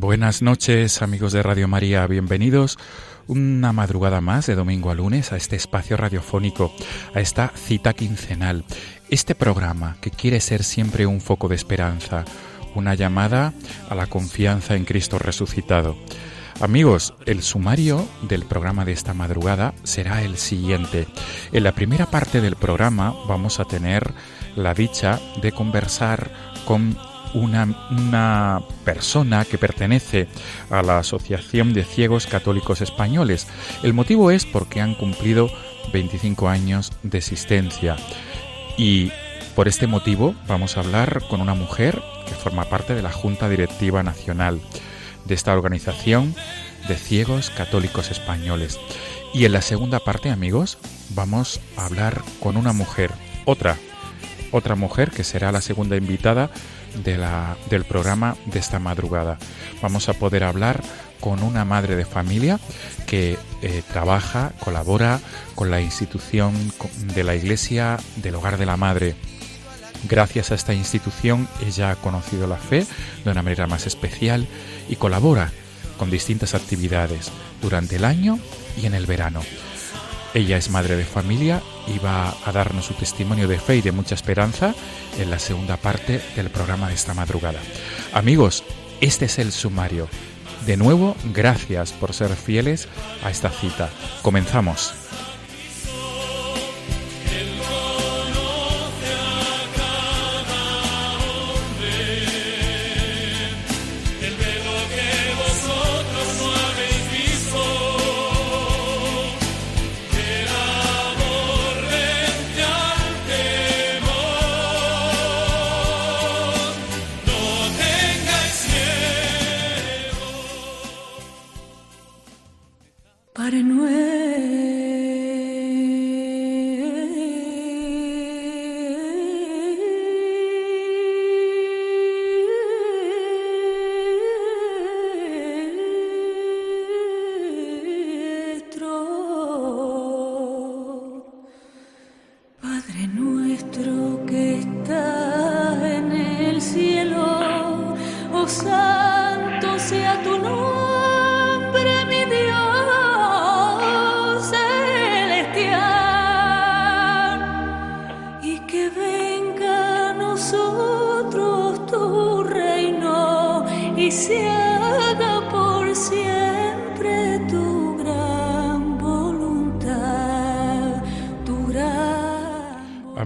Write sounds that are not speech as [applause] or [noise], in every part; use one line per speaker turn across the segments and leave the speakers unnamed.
Buenas noches amigos de Radio María, bienvenidos una madrugada más de domingo a lunes a este espacio radiofónico, a esta cita quincenal, este programa que quiere ser siempre un foco de esperanza, una llamada a la confianza en Cristo resucitado. Amigos, el sumario del programa de esta madrugada será el siguiente. En la primera parte del programa vamos a tener la dicha de conversar con una, persona que pertenece a la Asociación de Ciegos Católicos Españoles. El motivo es porque han cumplido 25 años de existencia y por este motivo vamos a hablar con una mujer que forma parte de la Junta Directiva Nacional de esta organización de ciegos católicos españoles. Y en la segunda parte, amigos, vamos a hablar con una mujer, otra, otra mujer que será la segunda invitada de la, del programa de esta madrugada. Vamos a poder hablar con una madre de familia que eh, trabaja, colabora con la institución de la Iglesia del Hogar de la Madre. Gracias a esta institución ella ha conocido la fe de una manera más especial y colabora con distintas actividades durante el año y en el verano. Ella es madre de familia va a darnos su testimonio de fe y de mucha esperanza en la segunda parte del programa de esta madrugada. Amigos, este es el sumario. De nuevo, gracias por ser fieles a esta cita. Comenzamos.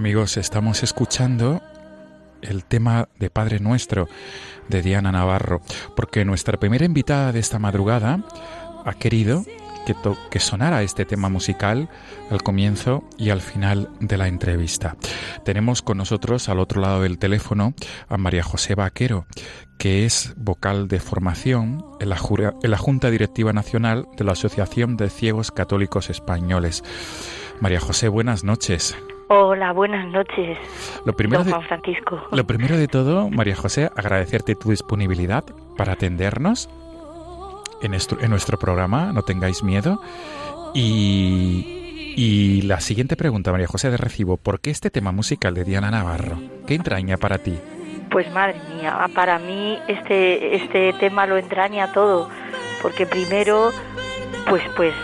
Amigos, estamos escuchando el tema de Padre Nuestro de Diana Navarro, porque nuestra primera invitada de esta madrugada ha querido que, que, sonara este tema musical al comienzo y al final de la entrevista. Tenemos con nosotros al otro lado del teléfono a María José Vaquero, que es vocal de formación en la, en la Junta Directiva Nacional de la Asociación de Ciegos Católicos Españoles. María José, buenas noches.
Hola, buenas noches.
Lo primero,
don Juan Francisco.
De, lo primero de todo, María José, agradecerte tu disponibilidad para atendernos en nuestro, en nuestro programa, no tengáis miedo. Y, y, la siguiente pregunta, María José de Recibo, ¿por qué este tema musical de Diana Navarro? ¿Qué entraña para ti?
Pues madre mía, para mí este, este tema lo entraña todo, porque primero, pues, pues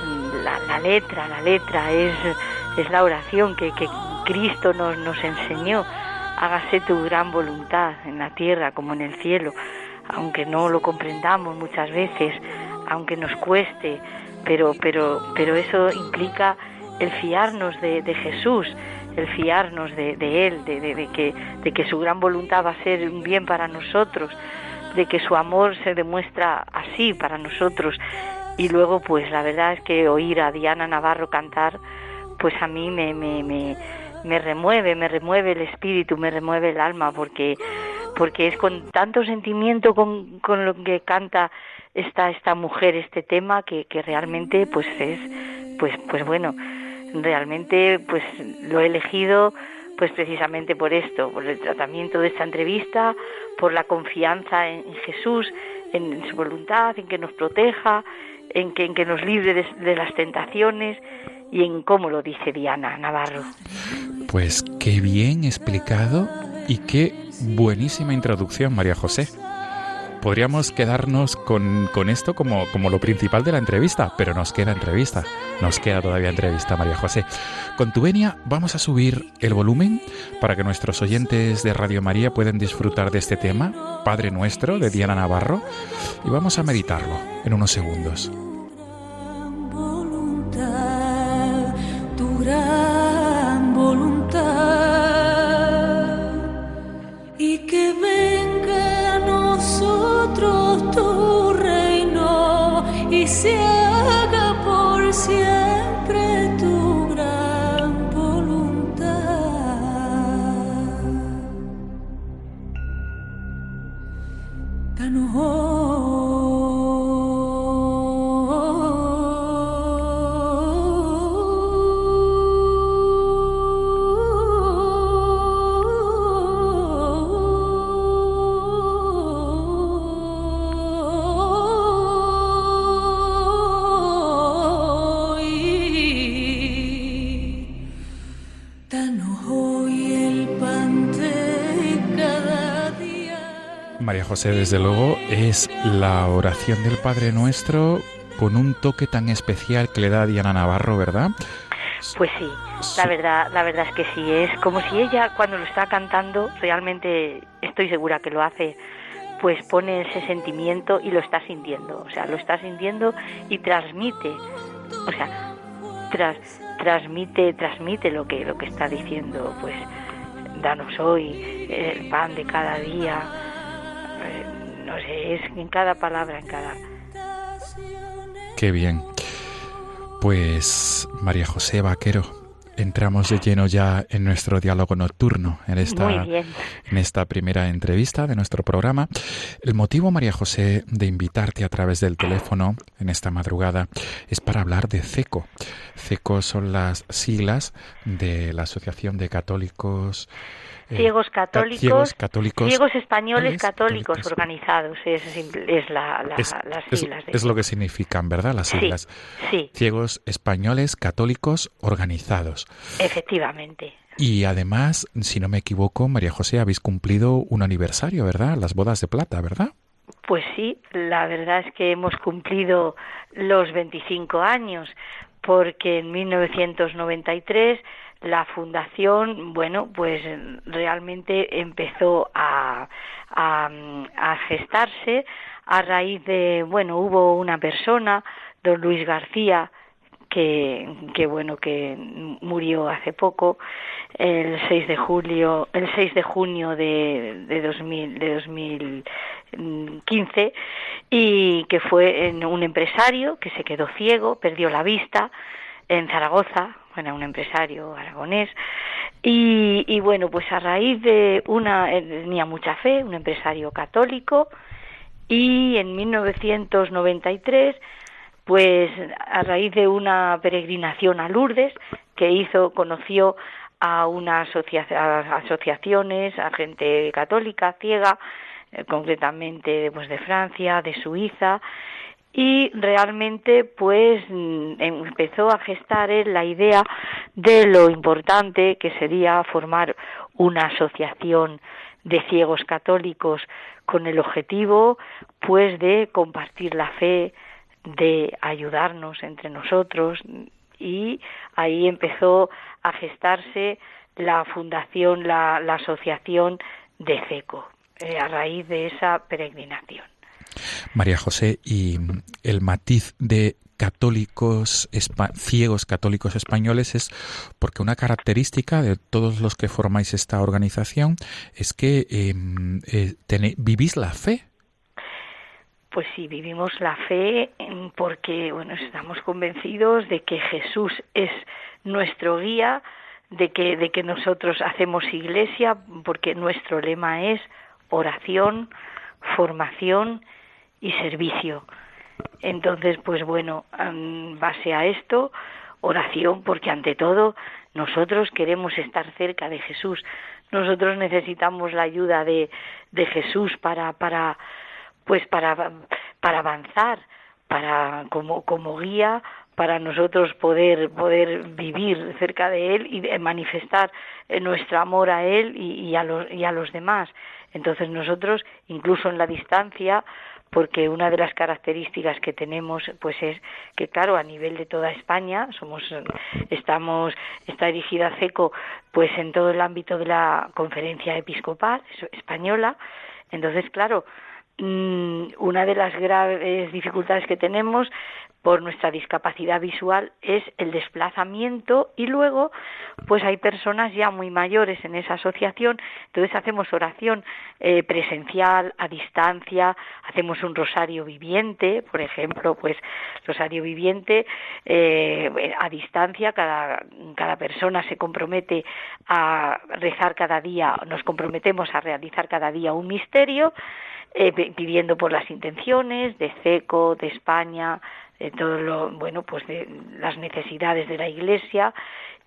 la, letra, la letra es, es la oración que, que Cristo nos, nos enseñó. Hágase tu gran voluntad en la tierra como en el cielo, aunque no lo comprendamos muchas veces, aunque nos cueste, pero, pero, pero eso implica el fiarnos de, de Jesús, el fiarnos de, de Él, de, de, que, de que su gran voluntad va a ser un bien para nosotros, de que su amor se demuestra así para nosotros. Y luego, pues la verdad es que oír a Diana Navarro cantar, pues a mí me, me remueve, me remueve el espíritu, me remueve el alma, porque, porque es con tanto sentimiento con, con lo que canta esta, esta mujer este tema que, que realmente pues es, pues, pues bueno, realmente pues lo he elegido pues precisamente por esto, por el tratamiento de esta entrevista, por la confianza en Jesús, en su voluntad, en que nos proteja, en que, en que nos libre de, de las tentaciones y en cómo lo dice Diana Navarro.
Pues qué bien explicado y qué buenísima introducción, María José podríamos quedarnos con, con esto como, como, lo principal de la entrevista, pero nos queda entrevista, nos queda todavía entrevista, María José. Con tu venia vamos a subir el volumen para que nuestros oyentes de Radio María puedan disfrutar de este tema, Padre Nuestro, de Diana Navarro, y vamos a meditarlo en unos segundos
nosotros tu reino y se haga por siempre tu gran voluntad. Danos
José, desde luego, es la oración del Padre Nuestro con un toque tan especial que le da a Diana Navarro, ¿verdad?
Pues sí, la verdad, la verdad es que sí, es como si ella cuando lo está cantando, realmente estoy segura que lo hace, pues pone ese sentimiento y lo está sintiendo, o sea, lo está sintiendo y transmite, o sea, tras, transmite, transmite lo que, lo que está diciendo, pues danos hoy el pan de cada día, no sé, es en cada palabra, en cada...
Qué bien. Pues María José Vaquero, entramos de lleno ya en nuestro diálogo nocturno, en esta, en esta primera entrevista de nuestro programa. El motivo, María José, de invitarte a través del teléfono en esta madrugada es para hablar de CECO. CECO son las siglas de la Asociación de Católicos
eh, ciegos católicos, ciegos, españoles católicos, organizados, es, es la, la,
es,
las
siglas. Es, lo que significan, ¿verdad? Las siglas.
Sí,
Ciegos españoles católicos organizados.
Efectivamente.
Y además, si no me equivoco, María José, habéis cumplido un aniversario, ¿verdad? Las bodas de plata, ¿verdad?
Pues sí, la verdad es que hemos cumplido los 25 años, porque en 1993 la fundación, bueno, pues realmente empezó a, a, gestarse a raíz de, bueno, hubo una persona, don Luis García, que, que bueno que murió hace poco el 6 de julio el 6 de junio de, de 2000 de 2015 y que fue un empresario que se quedó ciego perdió la vista en Zaragoza era un empresario aragonés, y, bueno, pues a raíz de una, tenía mucha fe, un empresario católico, y en 1993, pues a raíz de una peregrinación a Lourdes que hizo, conoció a unas asociaciones, a gente católica, ciega, eh, concretamente pues de Francia, de Suiza, y realmente pues mm, empezó a gestar la idea de lo importante que sería formar una asociación de ciegos católicos con el objetivo pues de compartir la fe de ayudarnos entre nosotros y ahí empezó a gestarse la fundación, la, asociación de CECO, eh, a raíz de esa peregrinación.
María José, y el matiz de católicos ciegos católicos españoles es porque una característica de todos los que formáis esta organización es que em, eh, vivís la fe.
Pues sí, vivimos la fe porque, bueno, estamos convencidos de que Jesús es nuestro guía, de que, de que nosotros hacemos iglesia, porque nuestro lema es oración, formación y servicio. Entonces, pues bueno, en base a esto, oración, porque ante todo nosotros queremos estar cerca de Jesús. Nosotros necesitamos la ayuda de, de Jesús para, para pues para, para avanzar, para como, como guía para nosotros poder poder vivir cerca de él y manifestar nuestro amor a él y, a los, y a los demás. Entonces nosotros, incluso en la distancia, porque una de las características que tenemos pues es que claro a nivel de toda España somos estamos está dirigida CECO pues en todo el ámbito de la conferencia episcopal española. Entonces claro Mm, una de las graves dificultades que tenemos por nuestra discapacidad visual es el desplazamiento y luego pues hay personas ya muy mayores en esa asociación entonces hacemos oración eh, presencial a distancia hacemos un rosario viviente por ejemplo pues rosario viviente eh, a distancia cada cada persona se compromete a rezar cada día nos comprometemos a realizar cada día un misterio eh, pidiendo por las intenciones de CECO, de España, de todo lo, bueno, pues de las necesidades de la Iglesia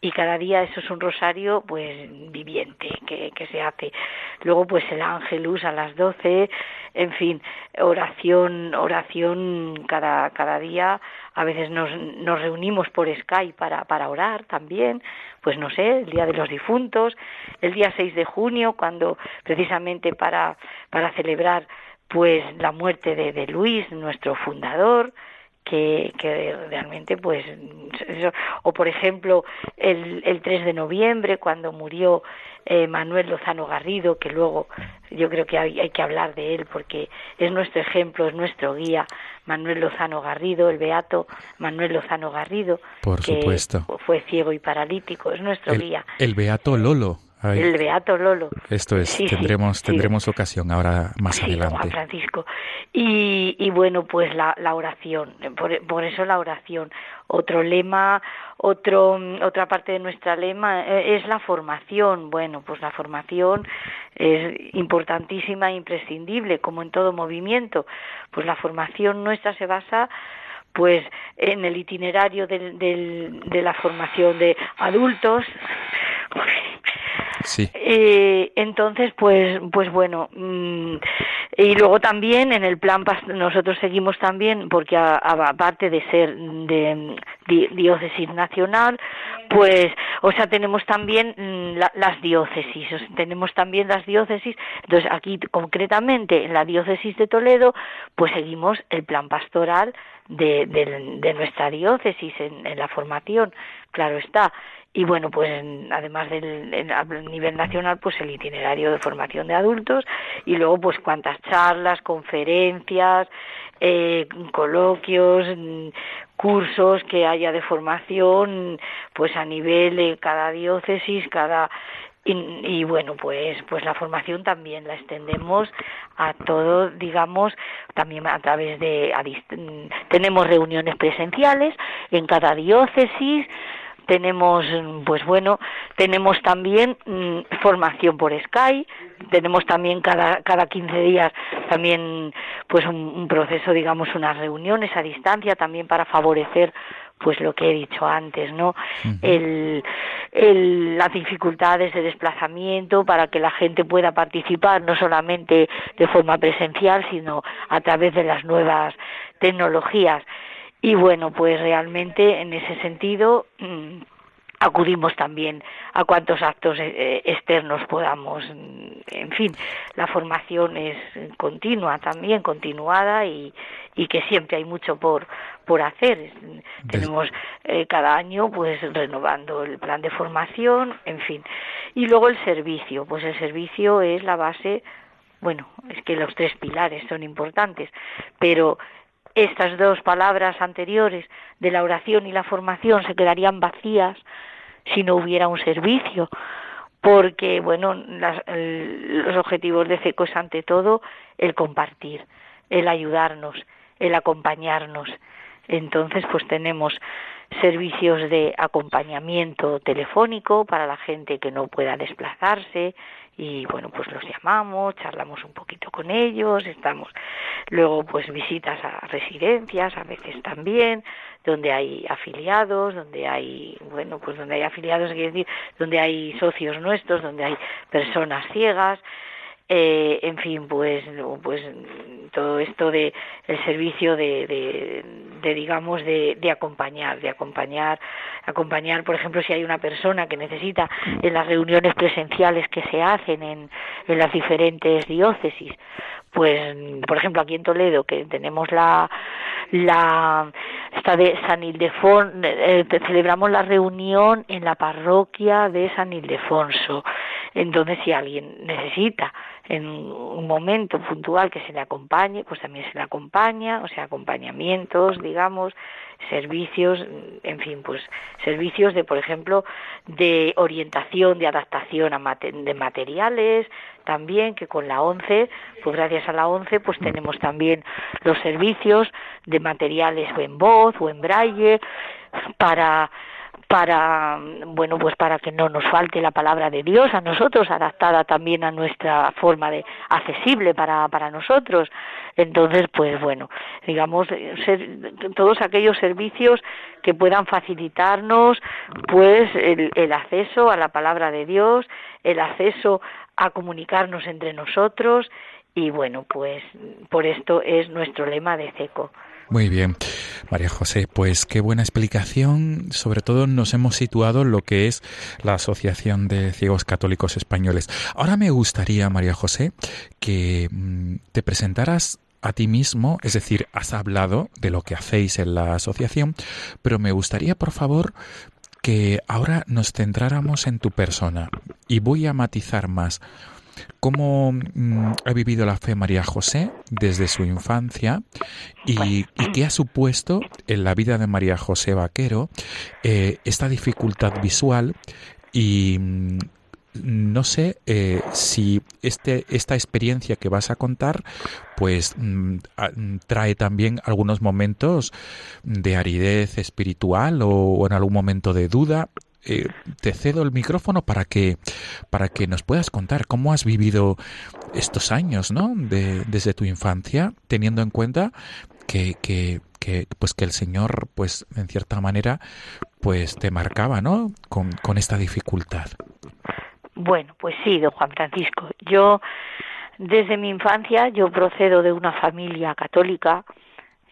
y cada día eso es un rosario pues viviente que, que se hace. Luego pues el ángelus a las doce, en fin, oración, oración cada, cada día, a veces nos, nos reunimos por Skype para, para orar también, pues no sé, el Día de los Difuntos, el día 6 de junio, cuando precisamente para, para celebrar pues la muerte de, de Luis, nuestro fundador, que, que realmente pues o por ejemplo el, el 3 de noviembre cuando murió eh, Manuel Lozano Garrido que luego yo creo que hay, hay, que hablar de él porque es nuestro ejemplo es nuestro guía Manuel Lozano Garrido el beato Manuel Lozano Garrido
por
que
supuesto.
fue ciego y paralítico es nuestro guía.
el beato Lolo
el Beato Lolo.
Esto es, tendremos, tendremos ocasión ahora más adelante.
Juan Francisco. Y, y, bueno, pues la, la oración, por, eso la oración. Otro lema, otro, otra parte de nuestra lema eh, es la formación. Bueno, pues la formación es importantísima e imprescindible, como en todo movimiento. Pues la formación nuestra se basa pues en el itinerario del, del, de la formación de adultos Eh, entonces, pues, pues bueno, mm, y luego también en el plan nosotros seguimos también porque aparte de ser de, diócesis nacional, pues, o sea, tenemos también mm, las diócesis, tenemos también las diócesis. Entonces, aquí concretamente en la diócesis de Toledo, pues seguimos el plan pastoral de, de, nuestra diócesis en, en la formación, claro está y bueno pues además del a nivel nacional pues el itinerario de formación de adultos y luego pues cuántas charlas conferencias eh, coloquios mm, cursos que haya de formación pues a nivel de cada diócesis cada y, bueno pues pues la formación también la extendemos a todo digamos también a través de mm, tenemos reuniones presenciales en cada diócesis tenemos pues bueno tenemos también mm, formación por Sky tenemos también cada cada 15 días también pues un, proceso digamos unas reuniones a distancia también para favorecer pues lo que he dicho antes no el, el, las dificultades de desplazamiento para que la gente pueda participar no solamente de forma presencial sino a través de las nuevas tecnologías y bueno, pues realmente en ese sentido mm, acudimos también a cuantos actos eh, externos podamos. En fin, la formación es continua también, continuada y, y que siempre hay mucho por, por hacer. Tenemos eh, cada año pues renovando el plan de formación, en fin. Y luego el servicio, pues el servicio es la base, bueno, es que los tres pilares son importantes, pero estas dos palabras anteriores de la oración y la formación se quedarían vacías si no hubiera un servicio, porque bueno, los objetivos de CECO es ante todo el compartir, el ayudarnos, el acompañarnos. Entonces, pues tenemos servicios de acompañamiento telefónico para la gente que no pueda desplazarse y bueno, pues los llamamos, charlamos un poquito con ellos, estamos luego pues visitas a residencias a veces también, donde hay afiliados, donde hay, bueno, pues donde hay afiliados, quiere decir, donde hay socios nuestros, donde hay personas ciegas, eh, en fin, pues, pues todo esto de el servicio de, de, digamos de, de, acompañar, de acompañar, acompañar, por ejemplo, si hay una persona que necesita en las reuniones presenciales que se hacen en, en las diferentes diócesis, pues, por ejemplo, aquí en Toledo que tenemos la la esta de San Ildefonso, eh, celebramos la reunión en la parroquia de San Ildefonso. Entonces, si alguien necesita en un momento puntual que se le acompañe, pues también se le acompaña, o sea, acompañamientos, digamos, servicios, en fin, pues servicios de, por ejemplo, de orientación, de adaptación a de materiales, también que con la ONCE, pues gracias a la ONCE, pues tenemos también los servicios de materiales o en voz o en braille para para bueno pues para que no nos falte la palabra de Dios a nosotros adaptada también a nuestra forma de accesible para para nosotros. Entonces pues bueno digamos todos aquellos servicios que puedan facilitarnos pues el, el acceso a la palabra de Dios el acceso a comunicarnos entre nosotros y bueno pues por esto es nuestro lema de CECO
muy bien, María José, pues qué buena explicación. Sobre todo nos hemos situado en lo que es la Asociación de Ciegos Católicos Españoles. Ahora me gustaría, María José, que mm, te presentaras a ti mismo, es decir, has hablado de lo que hacéis en la asociación, pero me gustaría, por favor, que ahora nos centráramos en tu persona y voy a matizar más. ¿Cómo mm, ha vivido la fe María José desde su infancia y, qué ha supuesto en la vida de María José Vaquero eh, esta dificultad visual y mm, no sé eh, si este, esta experiencia que vas a contar pues mm, trae también algunos momentos de aridez espiritual o en algún momento de duda eh, te cedo el micrófono para que, para que nos puedas contar cómo has vivido estos años, ¿no? De, desde tu infancia, teniendo en cuenta que, que, que, pues que el Señor, pues en cierta manera, pues te marcaba, ¿no? Con, con esta dificultad.
Bueno, pues sí, don Juan Francisco. Yo, desde mi infancia, yo procedo de una familia católica,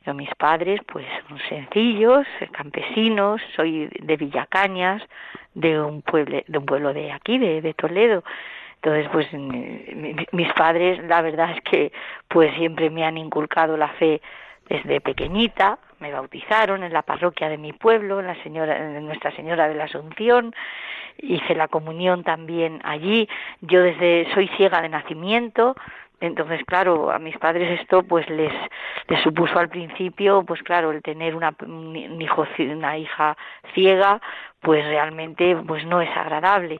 yo, mis padres, pues, son sencillos, campesinos, soy de Villacañas, de un pueblo, de un pueblo de aquí, de, de Toledo. Entonces, pues, mis padres, la verdad es que, pues, siempre me han inculcado la fe desde pequeñita. Me bautizaron en la parroquia de mi pueblo, en la señora, Nuestra Señora de la Asunción. Hice la comunión también allí. Yo desde soy ciega de nacimiento, entonces, claro, a mis padres esto pues les, supuso al principio, pues claro, el tener una, un hijo, una hija ciega, pues realmente pues no es agradable,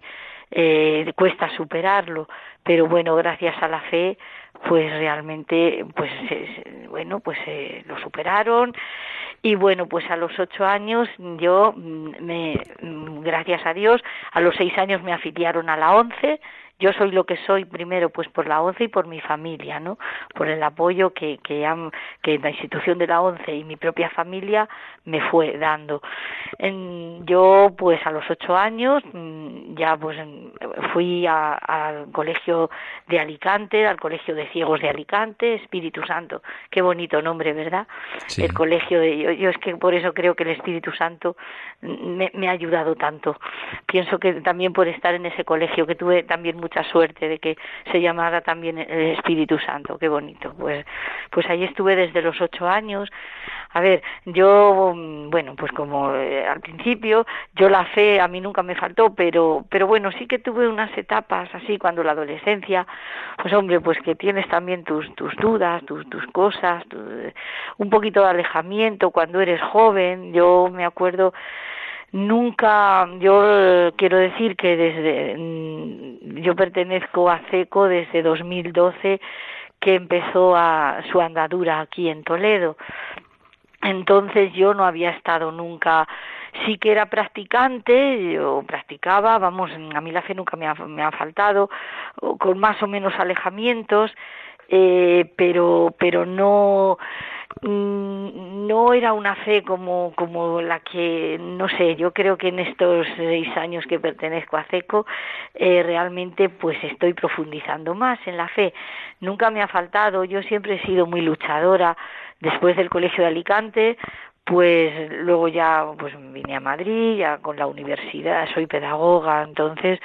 eh, cuesta superarlo, pero bueno, gracias a la fe, pues realmente, pues bueno, pues eh, lo superaron. Y bueno, pues a los ocho años yo, mm, me, mm, gracias a Dios, a los seis años me afiliaron a la once, yo soy lo que soy primero pues por la ONCE y por mi familia, ¿no? Por el apoyo que, que, han, que la institución de la ONCE y mi propia familia me fue dando. En, yo pues a los ocho años mm, ya pues fui al colegio de Alicante, al colegio de ciegos de Alicante, Espíritu Santo, qué bonito nombre, ¿verdad? El colegio de yo, yo, es que por eso creo que el Espíritu Santo me, me ha ayudado tanto. Pienso que también por estar en ese colegio que tuve también mucha suerte de que se llamara también el Espíritu Santo, qué bonito. Pues, pues ahí estuve desde los ocho años. A ver, yo, bueno, pues como eh, al principio, yo la fe a mí nunca me faltó, pero, pero bueno, sí que tuve unas etapas así cuando la adolescencia, pues hombre, pues que tienes también tus, tus dudas, tus, tus cosas, un poquito de alejamiento cuando eres joven. Yo me acuerdo nunca yo quiero decir que desde mm, yo pertenezco a CECO desde 2012 que empezó a su andadura aquí en Toledo. Entonces yo no había estado nunca sí que era practicante, yo practicaba, vamos, a mí la fe nunca me ha, me ha faltado, con más o menos alejamientos, eh, pero, pero no, no era una fe como, como la que, no sé, yo creo que en estos seis años que pertenezco a CECO, eh, realmente pues estoy profundizando más en la fe. Nunca me ha faltado, yo siempre he sido muy luchadora. Después del Colegio de Alicante, pues luego ya pues vine a Madrid, ya con la universidad, soy pedagoga, entonces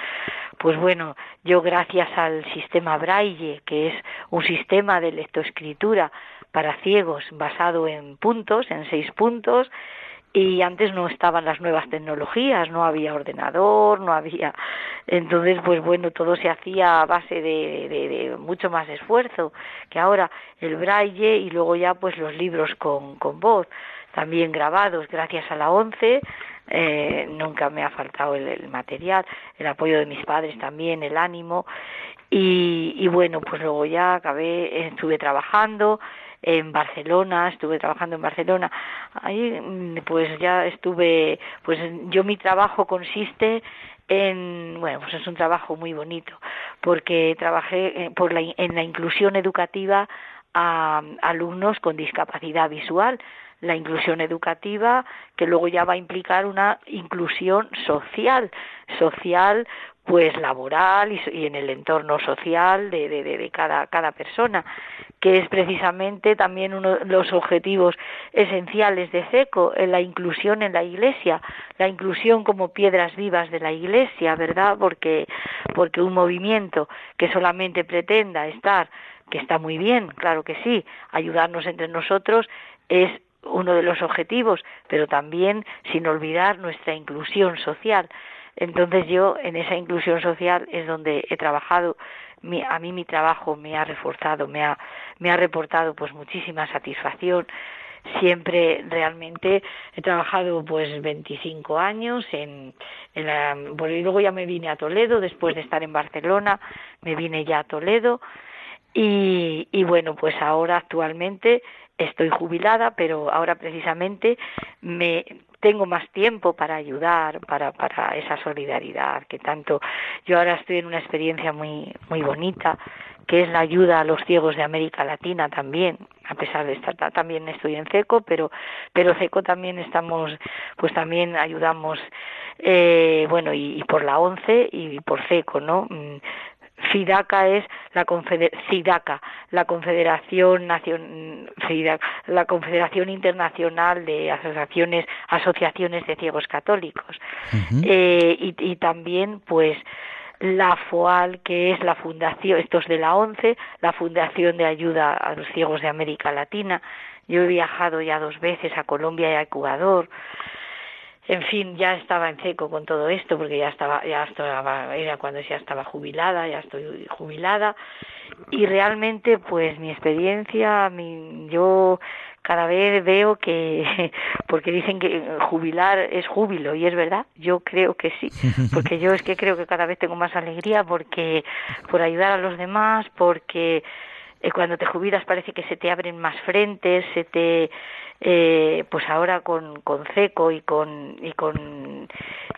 pues bueno, yo gracias al sistema Braille, que es un sistema de lectoescritura para ciegos basado en puntos, en seis puntos, y antes no estaban las nuevas tecnologías, no había ordenador, no había. Entonces, pues bueno, todo se hacía a base de, de, mucho más esfuerzo que ahora el braille y luego ya pues los libros con, con voz, también grabados gracias a la ONCE. Eh, nunca me ha faltado el, el, material, el apoyo de mis padres también, el ánimo. Y, y bueno, pues luego ya acabé, estuve trabajando, en Barcelona, estuve trabajando en Barcelona. Ahí mm, pues ya estuve, pues yo mi trabajo consiste en, bueno, pues es un trabajo muy bonito, porque trabajé eh, por la, en la inclusión educativa a alumnos con discapacidad visual, la inclusión educativa que luego ya va a implicar una inclusión social, social pues laboral y, en el entorno social de, de, de, cada, cada persona, que es precisamente también uno de los objetivos esenciales de CECO, en la inclusión en la Iglesia, la inclusión como piedras vivas de la Iglesia, ¿verdad? Porque, porque un movimiento que solamente pretenda estar, que está muy bien, claro que sí, ayudarnos entre nosotros, es uno de los objetivos, pero también sin olvidar nuestra inclusión social. Entonces yo en esa inclusión social es donde he trabajado. a mí mi trabajo me ha reforzado, me ha, me ha reportado pues muchísima satisfacción. Siempre realmente he trabajado pues 25 años en, en la, y luego ya me vine a Toledo después de estar en Barcelona, me vine ya a Toledo y, y bueno pues ahora actualmente estoy jubilada, pero ahora precisamente me tengo más tiempo para ayudar, para, para esa solidaridad que tanto yo ahora estoy en una experiencia muy muy bonita que es la ayuda a los ciegos de América Latina también, a pesar de estar también estoy en CECO, pero pero CECO también estamos pues también ayudamos eh, bueno y, y, por la ONCE y por CECO, ¿no? FIDACA es la CIDACA, la Confederación Nacion, la Confederación Internacional de Asociaciones Asociaciones de Ciegos Católicos. Eh, y, y, también pues la FOAL que es la fundación estos de la ONCE la Fundación de Ayuda a los Ciegos de América Latina. Yo he viajado ya dos veces a Colombia y a Ecuador en fin, ya estaba en seco con todo esto porque ya estaba, ya estaba, era cuando ya estaba jubilada, ya estoy jubilada. Y realmente pues mi experiencia, mi, yo cada vez veo que, [laughs] porque dicen que jubilar es júbilo y es verdad, yo creo que sí, [laughs] porque yo es que creo que cada vez tengo más alegría porque por ayudar a los demás, porque eh, cuando te jubilas parece que se te abren más frentes, se te eh, pues ahora con, con CECO y con y con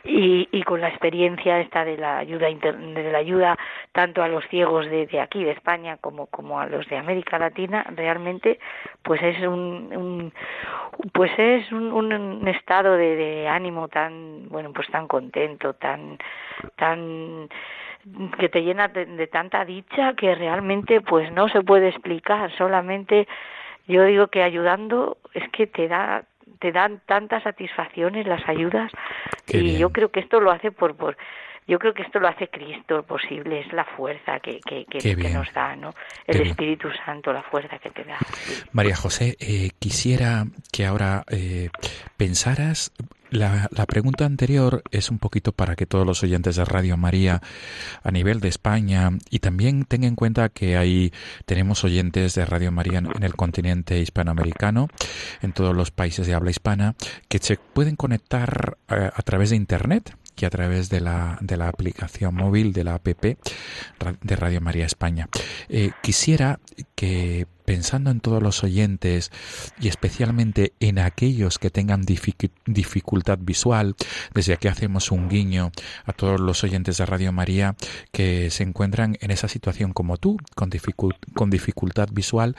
y, y, con la experiencia esta de la ayuda de la ayuda tanto a los ciegos de, de, aquí de España como como a los de América Latina realmente pues es un, un pues es un, un estado de, de, ánimo tan bueno pues tan contento tan tan que te llena de, de tanta dicha que realmente pues no se puede explicar solamente yo digo que ayudando es que te da te dan tantas satisfacciones las ayudas y yo creo que esto lo hace por, por yo creo que esto lo hace Cristo posible, es la fuerza que, que, que, nos da, ¿no? El Espíritu Santo, la fuerza que te da.
María José, eh, quisiera que ahora eh, pensaras la, la, pregunta anterior es un poquito para que todos los oyentes de Radio María a nivel de España y también tengan en cuenta que ahí tenemos oyentes de Radio María en, el continente hispanoamericano, en todos los países de habla hispana, que se pueden conectar eh, a través de Internet y a través de la, de la aplicación móvil de la app de Radio María España. Eh, quisiera que pensando en todos los oyentes y especialmente en aquellos que tengan dificultad visual, desde aquí hacemos un guiño a todos los oyentes de Radio María que se encuentran en esa situación como tú, con dificultad visual,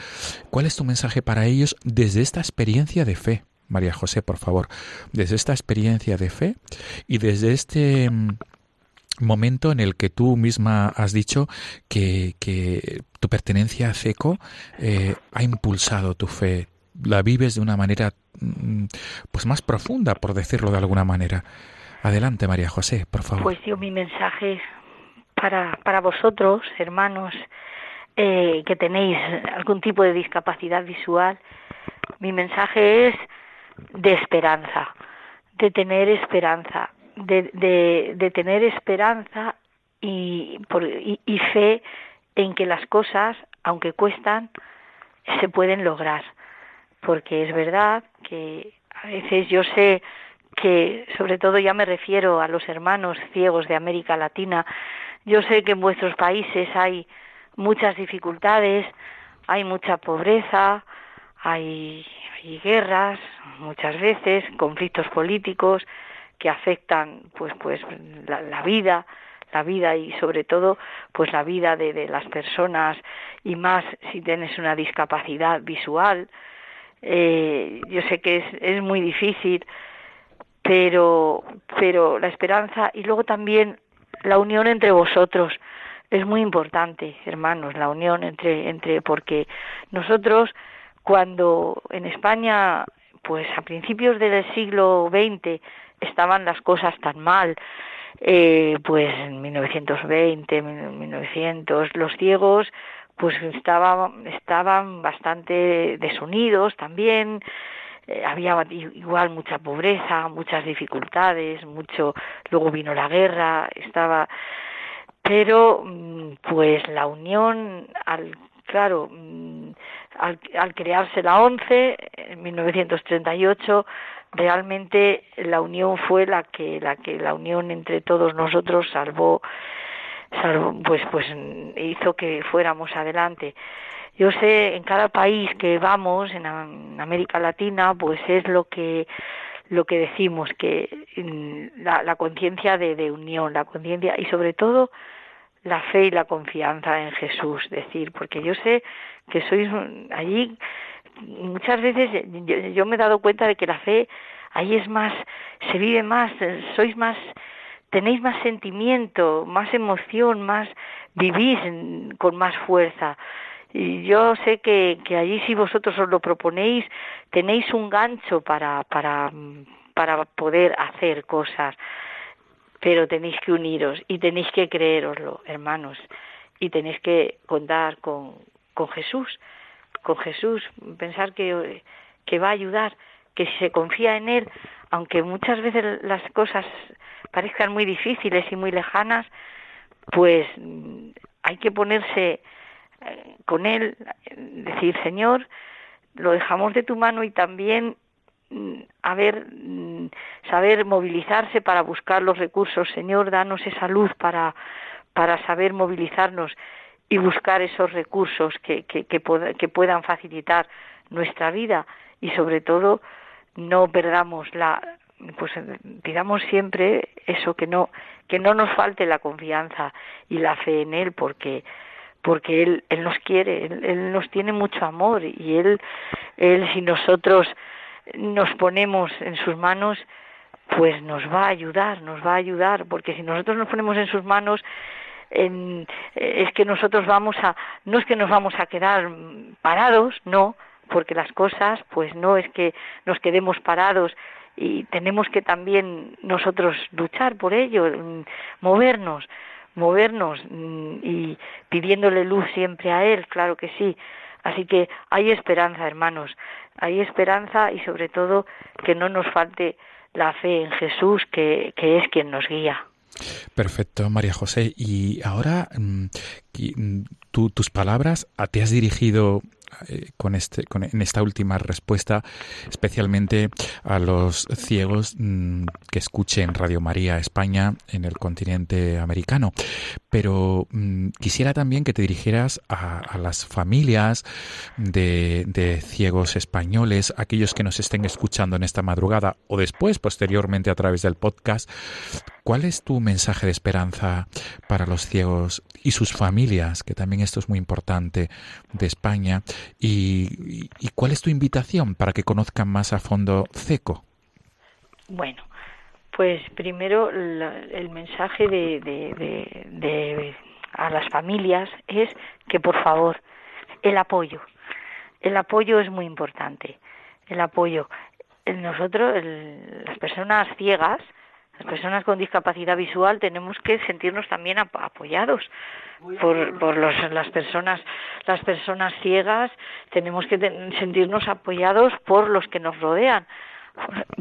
¿cuál es tu mensaje para ellos desde esta experiencia de fe? María José, por favor, desde esta experiencia de fe y desde este mm, momento en el que tú misma has dicho que, que tu pertenencia a CECO eh, ha impulsado tu fe, la vives de una manera mm, pues más profunda, por decirlo de alguna manera. Adelante, María José, por favor.
Pues yo mi mensaje para, para vosotros, hermanos, eh, que tenéis algún tipo de discapacidad visual, mi mensaje es de esperanza, de tener esperanza, de, de, tener esperanza y, por, y fe en que las cosas, aunque cuestan, se pueden lograr. Porque es verdad que a veces yo sé que, sobre todo ya me refiero a los hermanos ciegos de América Latina, yo sé que en vuestros países hay muchas dificultades, hay mucha pobreza, hay, hay guerras, muchas veces, conflictos políticos que afectan pues pues la, la vida, la vida y sobre todo pues la vida de, de, las personas y más si tienes una discapacidad visual. Eh, yo sé que es, es muy difícil, pero, pero la esperanza y luego también la unión entre vosotros es muy importante, hermanos, la unión entre, entre, porque nosotros cuando en España, pues a principios del siglo XX, estaban las cosas tan mal, eh, pues en 1920, 1900, los ciegos pues estaban, estaban bastante desunidos también, eh, había igual mucha pobreza, muchas dificultades, mucho, luego vino la guerra, estaba, pero mm, pues la unión al claro, mm, al, al crearse la ONCE en 1938 realmente la unión fue la que la que la unión entre todos nosotros salvó pues pues hizo que fuéramos adelante. Yo sé en cada país que vamos en América Latina pues es lo que lo que decimos que mm, la, la conciencia de, de unión la conciencia y sobre todo la fe y la confianza en Jesús, decir, porque yo sé que sois allí, muchas veces yo, me he dado cuenta de que la fe ahí es más, se vive más, sois más, tenéis más sentimiento, más emoción, más, vivís con más fuerza. Y yo sé que, que allí si vosotros os lo proponéis, tenéis un gancho para, para, para poder hacer cosas pero tenéis que uniros y tenéis que creeroslo, hermanos, y tenéis que contar con, con Jesús, con Jesús, pensar que, que va a ayudar, que si se confía en Él, aunque muchas veces las cosas parezcan muy difíciles y muy lejanas, pues hay que ponerse eh, con Él, decir, Señor, lo dejamos de tu mano y también Mm, a ver, mm, saber movilizarse para buscar los recursos. Señor, danos esa luz para, para saber movilizarnos y buscar esos recursos que, que, que, que puedan facilitar nuestra vida y sobre todo no perdamos la, pues pidamos siempre eso que no que no nos falte la confianza y la fe en él porque porque él él nos quiere él, nos tiene mucho amor y él él si nosotros nos ponemos en sus manos pues nos va a ayudar nos va a ayudar porque si nosotros nos ponemos en sus manos en, es que nosotros vamos a no es que nos vamos a quedar parados no porque las cosas pues no es que nos quedemos parados y tenemos que también nosotros luchar por ello, mm, movernos, movernos mm, y pidiéndole luz siempre a Él, claro que sí. Así que hay esperanza, hermanos, hay esperanza y sobre todo que no nos falte la fe en Jesús, que, es quien nos guía.
Perfecto, María José. Y ahora, mm, tus palabras, ¿te has dirigido eh, con este, con, en esta última respuesta, especialmente a los ciegos mm, que escuchen Radio María España en el continente americano. Pero mm, quisiera también que te dirigieras a, las familias de, de, ciegos españoles, aquellos que nos estén escuchando en esta madrugada o después, posteriormente, a través del podcast. ¿Cuál es tu mensaje de esperanza para los ciegos y sus familias, que también esto es muy importante, de España? ¿Y, cuál es tu invitación para que conozcan más a fondo CECO?
Bueno, pues primero el mensaje de, de, a las familias es que por favor el apoyo, el apoyo es muy importante, el apoyo. Nosotros, las personas ciegas, las personas con discapacidad visual tenemos que sentirnos también apoyados por, por los, las personas las personas ciegas tenemos que sentirnos apoyados por los que nos rodean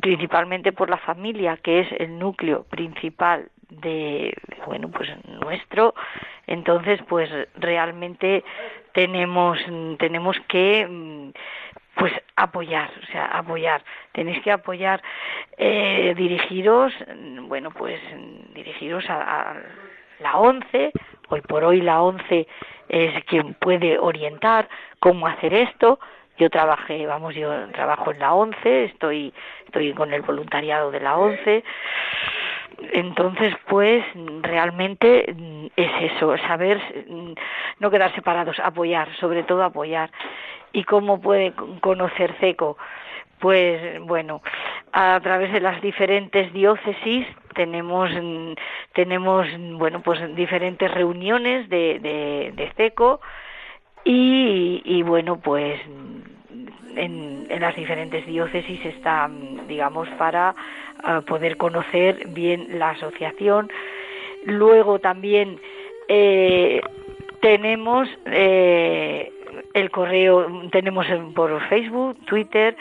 principalmente por la familia que es el núcleo principal de bueno pues nuestro entonces pues realmente tenemos tenemos que pues apoyar, o sea, apoyar. Tenéis que apoyar, eh, dirigiros, bueno, pues dirigiros a, la ONCE. Hoy por hoy la ONCE es quien puede orientar cómo hacer esto. Yo trabajé, vamos, yo trabajo en la ONCE, estoy, estoy con el voluntariado de la ONCE. Entonces, pues realmente es eso, saber no quedar separados, apoyar, sobre todo apoyar. ¿Y cómo puede conocer CECO? Pues bueno, a través de las diferentes diócesis tenemos tenemos bueno pues diferentes reuniones de, de, CECO y, bueno pues en, en, las diferentes diócesis está digamos para ah, poder conocer bien la asociación. Luego también eh, tenemos eh, el correo tenemos por Facebook, Twitter,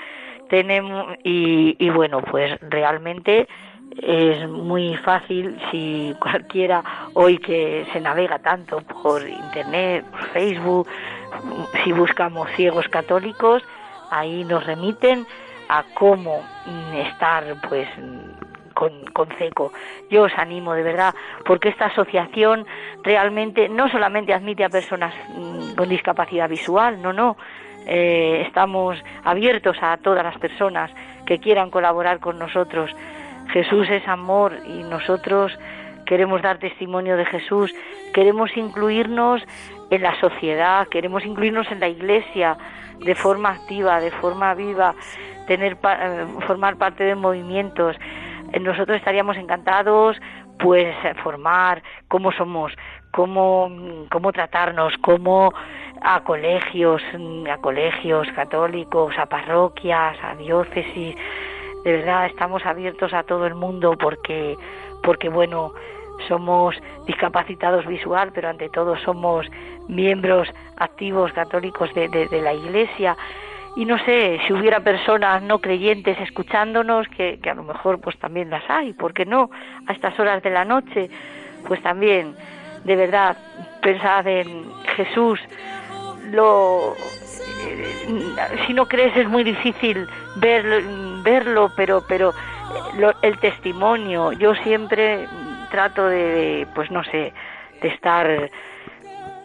tenemos y, y bueno, pues realmente es muy fácil si [laughs] cualquiera hoy que se navega tanto por internet, por Facebook, si buscamos ciegos católicos, ahí nos remiten a cómo estar pues con, con CECO. Yo os animo de verdad, porque esta asociación realmente no solamente admite a personas mm, con discapacidad visual, no, no, eh, estamos abiertos a todas las personas que quieran colaborar con nosotros. Jesús es amor y nosotros queremos dar testimonio de Jesús, queremos incluirnos en la sociedad, queremos incluirnos en la iglesia de forma activa, de forma viva, tener eh, formar parte de movimientos. Eh, nosotros estaríamos encantados pues formar cómo somos, cómo, cómo tratarnos, cómo a colegios, a colegios católicos, a parroquias, a diócesis. De verdad estamos abiertos a todo el mundo porque, porque bueno, somos discapacitados visual, pero ante todo somos miembros activos católicos de, la Iglesia y no sé si hubiera personas no creyentes escuchándonos que, a lo mejor pues también las hay ¿por qué no? a estas horas de la noche pues también de verdad pensad en Jesús lo eh, si no crees es muy difícil verlo, verlo pero pero el testimonio yo siempre trato de pues no sé de estar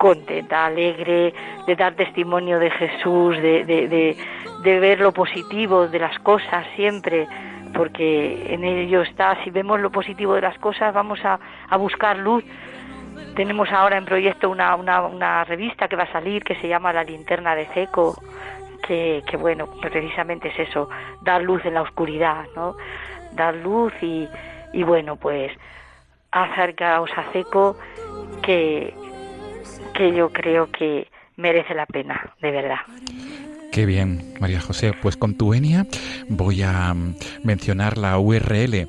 contenta, alegre, de dar testimonio de Jesús, de, de, de, ver lo positivo de las cosas siempre, porque en ello está, si vemos lo positivo de las cosas, vamos a, a buscar luz. Tenemos ahora en proyecto una, una, una, revista que va a salir que se llama La linterna de Seco, que, que bueno, precisamente es eso, dar luz en la oscuridad, ¿no? Dar luz y, y bueno, pues acercaos a Seco que, que yo creo que merece la pena, de verdad.
Qué bien, María José. Pues con tu enia voy a mm, mencionar la URL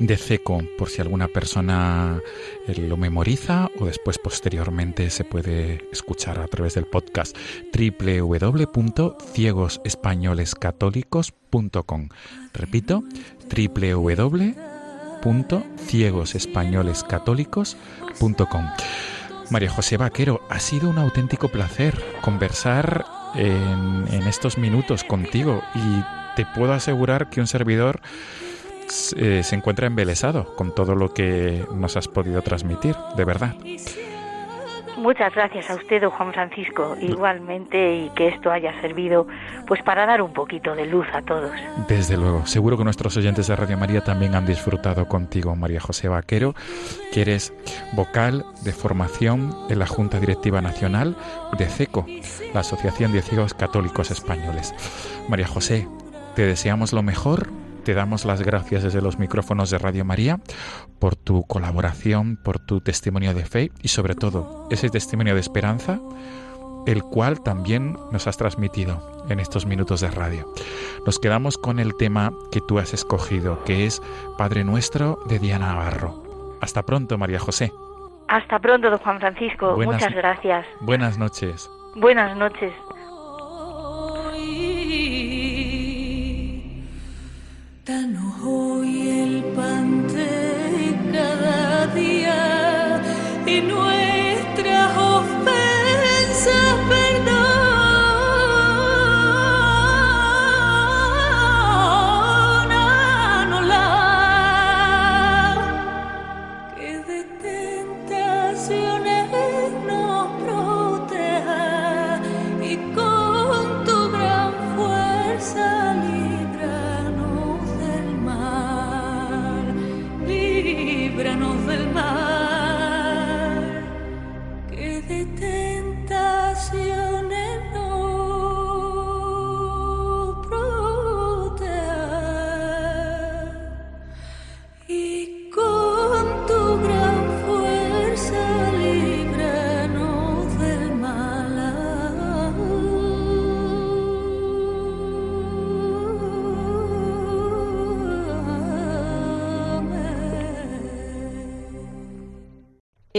de CECO por si alguna persona eh, lo memoriza o después posteriormente se puede escuchar a través del podcast www.ciegosespañolescatólicos.com. Repito, www.ciegosespañolescatólicos.com. María José Vaquero, ha sido un auténtico placer conversar en, en estos minutos contigo y te puedo asegurar que un servidor eh, se encuentra embelesado con todo lo que nos has podido transmitir, de verdad.
Muchas gracias a usted, don Juan Francisco, igualmente, y que esto haya servido pues para dar un poquito de luz a todos.
Desde luego, seguro que nuestros oyentes de Radio María también han disfrutado contigo, María José Vaquero, que eres vocal de formación en la Junta Directiva Nacional de CECO, la Asociación de Ciegos Católicos Españoles. María José, te deseamos lo mejor te damos las gracias desde los micrófonos de Radio María por tu colaboración, por tu testimonio de fe y sobre todo ese testimonio de esperanza, el cual también nos has transmitido en estos minutos de radio. Nos quedamos con el tema que tú has escogido, que es Padre Nuestro de Diana Navarro. Hasta pronto, María José.
Hasta pronto, don Juan Francisco. Muchas gracias.
Buenas noches.
Buenas noches.
Danos hoy el pan de cada día y nuestras ofensas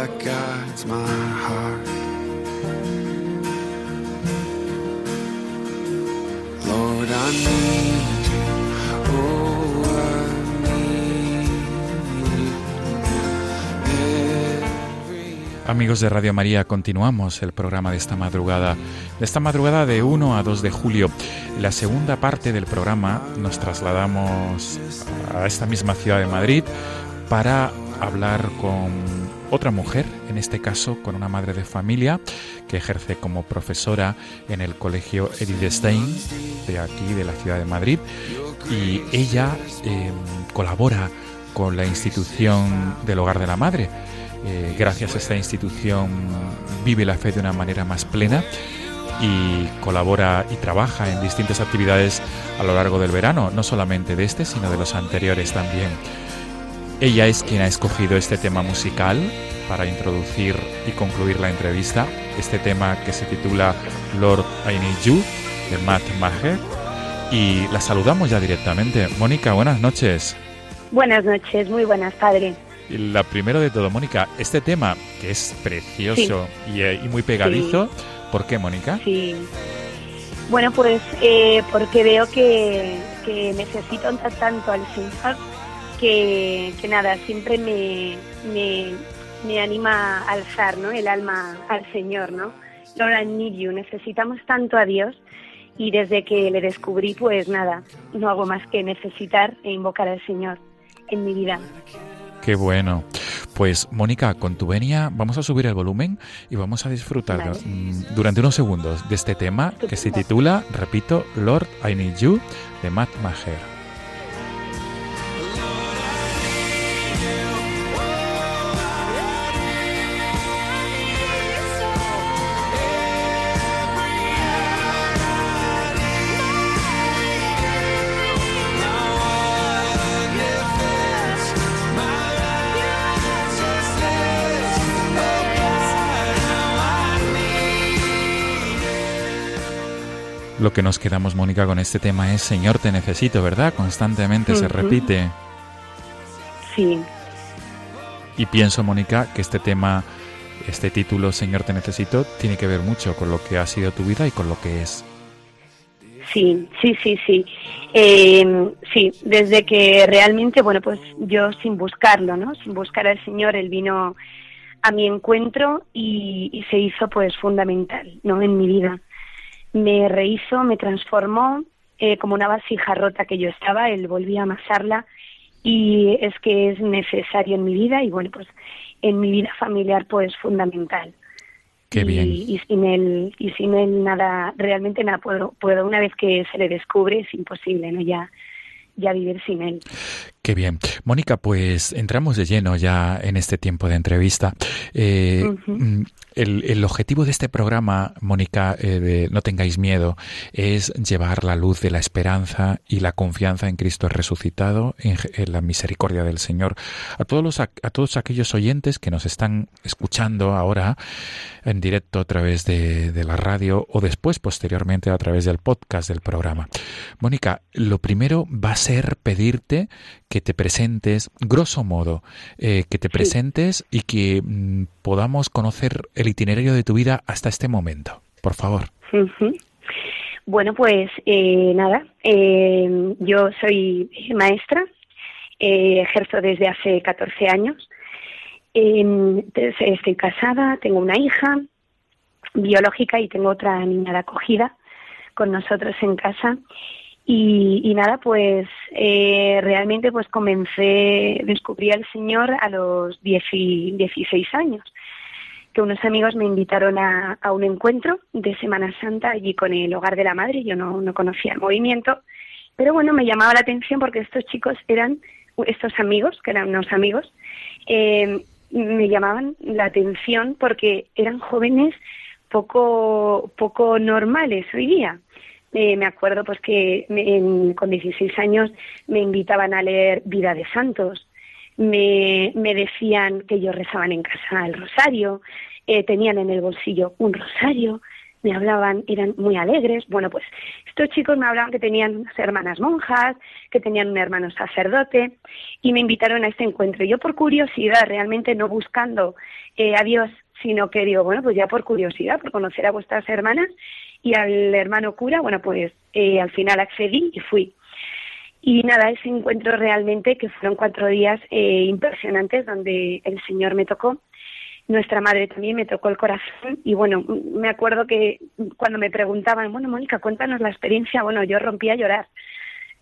that guides my heart. Lord, I need you. Oh, I
Amigos de Radio María, continuamos el programa de esta madrugada, de esta madrugada de 1 a 2 de julio. En la segunda parte del programa nos trasladamos a esta misma ciudad de Madrid para hablar con otra mujer, en este caso con una madre de familia que ejerce como profesora en el colegio Edith Stein de aquí, de la ciudad de Madrid, y ella eh, colabora con la institución del Hogar de la Madre. Eh, gracias a esta institución vive la fe de una manera más plena y colabora y trabaja en distintas actividades a lo largo del verano, no solamente de este, sino de los anteriores también. Ella es quien ha escogido este tema musical para introducir y concluir la entrevista, este tema que se titula Lord I Need You de Matt Maher y la saludamos ya directamente. Mónica, buenas noches.
Buenas noches, muy buenas, padre.
Y La primero de todo, Mónica, este tema que es precioso y, y muy pegadizo, ¿por qué, Mónica?
Sí. Bueno, pues eh, porque veo que, que necesito tanto al Señor que, que nada, siempre me, me, me anima a alzar ¿no? el alma al Señor, ¿no? Lord, I need you. Necesitamos tanto a Dios y desde que le descubrí, pues nada, no hago más que necesitar e invocar al Señor en mi vida.
Qué bueno. Pues Mónica, con tu venia vamos a subir el volumen y vamos a disfrutar
Vale.
mm, durante unos segundos de este tema que se titula, repito, Lord I Need You de Matt Maher. Lo que nos quedamos, Mónica, con este tema es Señor, te necesito, ¿verdad? Constantemente se repite.
Sí,
Y pienso, Mónica, que este tema, este título, Señor, te necesito, tiene que ver mucho con lo que ha sido tu vida y con lo que es.
Sí, sí, sí, sí. Eh, sí, desde que realmente, bueno, pues yo sin buscarlo, ¿no? Sin buscar al Señor, Él vino a mi encuentro y, y se hizo pues fundamental, ¿no? En mi vida. Me rehizo, me transformó eh, como una vasija rota que yo estaba, Él volvía a amasarla y es que es necesario en mi vida y bueno, pues en mi vida familiar pues fundamental.
Qué
y,
bien.
y sin él y sin él nada realmente nada puedo puedo. Una vez que se le descubre es imposible no ya ya vivir sin él
Qué bien. Mónica, pues entramos de lleno ya en este tiempo de entrevista. Eh, mm, el, el objetivo de este programa, Mónica, eh, de No tengáis miedo, es llevar la luz de la esperanza y la confianza en Cristo resucitado, en, la misericordia del Señor, a todos, los, a todos aquellos oyentes que nos están escuchando ahora en directo a través de, de la radio o después, posteriormente, a través del podcast del programa. Mónica, lo primero va a ser pedirte que te presentes, grosso modo, eh, que te
Sí.
presentes y que mm, podamos conocer el itinerario de tu vida hasta este momento. Por favor.
Bueno pues eh, nada eh, yo soy maestra eh, ejerzo desde hace 14 años Eh, entonces, estoy casada tengo una hija biológica y tengo otra niña de acogida con nosotros en casa y, nada pues eh, realmente pues comencé descubrí al Señor a los 10 y 16 años que unos amigos me invitaron a, a un encuentro de Semana Santa allí con el Hogar de la Madre. Yo no, no conocía el movimiento, pero bueno, me llamaba la atención porque estos chicos eran, estos amigos, que eran unos amigos, eh, me llamaban la atención porque eran jóvenes poco, poco normales hoy día. Eh, me acuerdo pues que me- con 16 años me invitaban a leer Vida de Santos, me, me decían que ellos rezaban en casa el rosario, eh, tenían en el bolsillo un rosario, me hablaban, eran muy alegres. Bueno, pues estos chicos me hablaban que tenían unas hermanas monjas, que tenían un hermano sacerdote y me invitaron a este encuentro. Yo por curiosidad, realmente no buscando eh, a Dios, sino que digo, bueno, pues ya por curiosidad, por conocer a vuestras hermanas y al hermano cura, bueno, pues eh, al final accedí y fui. Y nada, ese encuentro realmente que fueron cuatro días eh, impresionantes donde el Señor me tocó. Nuestra madre también me tocó el corazón y bueno, me acuerdo que cuando me preguntaban, bueno, Mónica, cuéntanos la experiencia, bueno, yo rompí a llorar.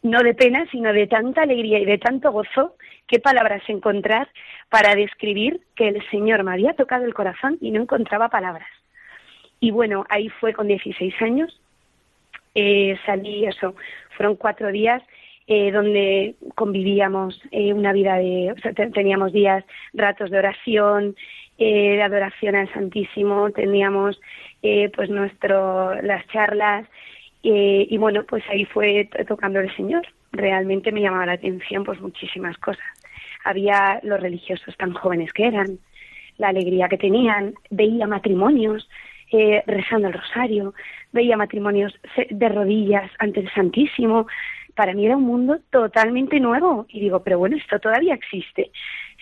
No de pena, sino de tanta alegría y de tanto gozo, qué palabras encontrar para describir que el Señor me había tocado el corazón y no encontraba palabras. Y bueno, ahí fue con 16 años, eh, salí, eso, fueron cuatro días eh, donde convivíamos eh, una vida de, o sea, te- teníamos días, ratos de oración, eh, de adoración al Santísimo, teníamos eh, pues nuestro, las charlas, eh, y bueno, pues ahí fue to- tocando el Señor. Realmente me llamaba la atención pues muchísimas cosas. Había los religiosos tan jóvenes que eran, la alegría que tenían, veía matrimonios eh, rezando el rosario, veía matrimonios se- de rodillas ante el Santísimo. Para mí era un mundo totalmente nuevo y digo, pero bueno, esto todavía existe.